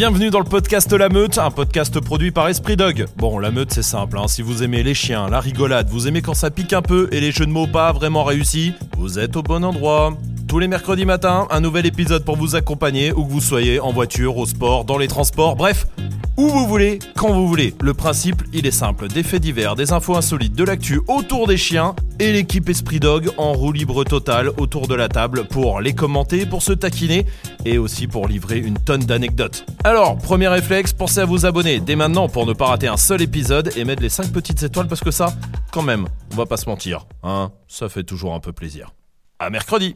bienvenue dans le podcast La Meute, un podcast produit par Esprit Dog. Bon, La Meute c'est simple, hein. si vous aimez les chiens, la rigolade, vous aimez quand ça pique un peu et les jeux de mots pas vraiment réussis, vous êtes au bon endroit. Tous les mercredis matins, un nouvel épisode pour vous accompagner, où que vous soyez, en voiture, au sport, dans les transports, bref, où vous voulez, quand vous voulez. Le principe, il est simple, des faits divers, des infos insolites, de l'actu autour des chiens, et l'équipe Esprit Dog en roue libre totale autour de la table pour les commenter, pour se taquiner, et aussi pour livrer une tonne d'anecdotes. Alors, premier réflexe, pensez à vous abonner dès maintenant pour ne pas rater un seul épisode et mettre les 5 petites étoiles parce que ça, quand même, on va pas se mentir, hein, ça fait toujours un peu plaisir. À mercredi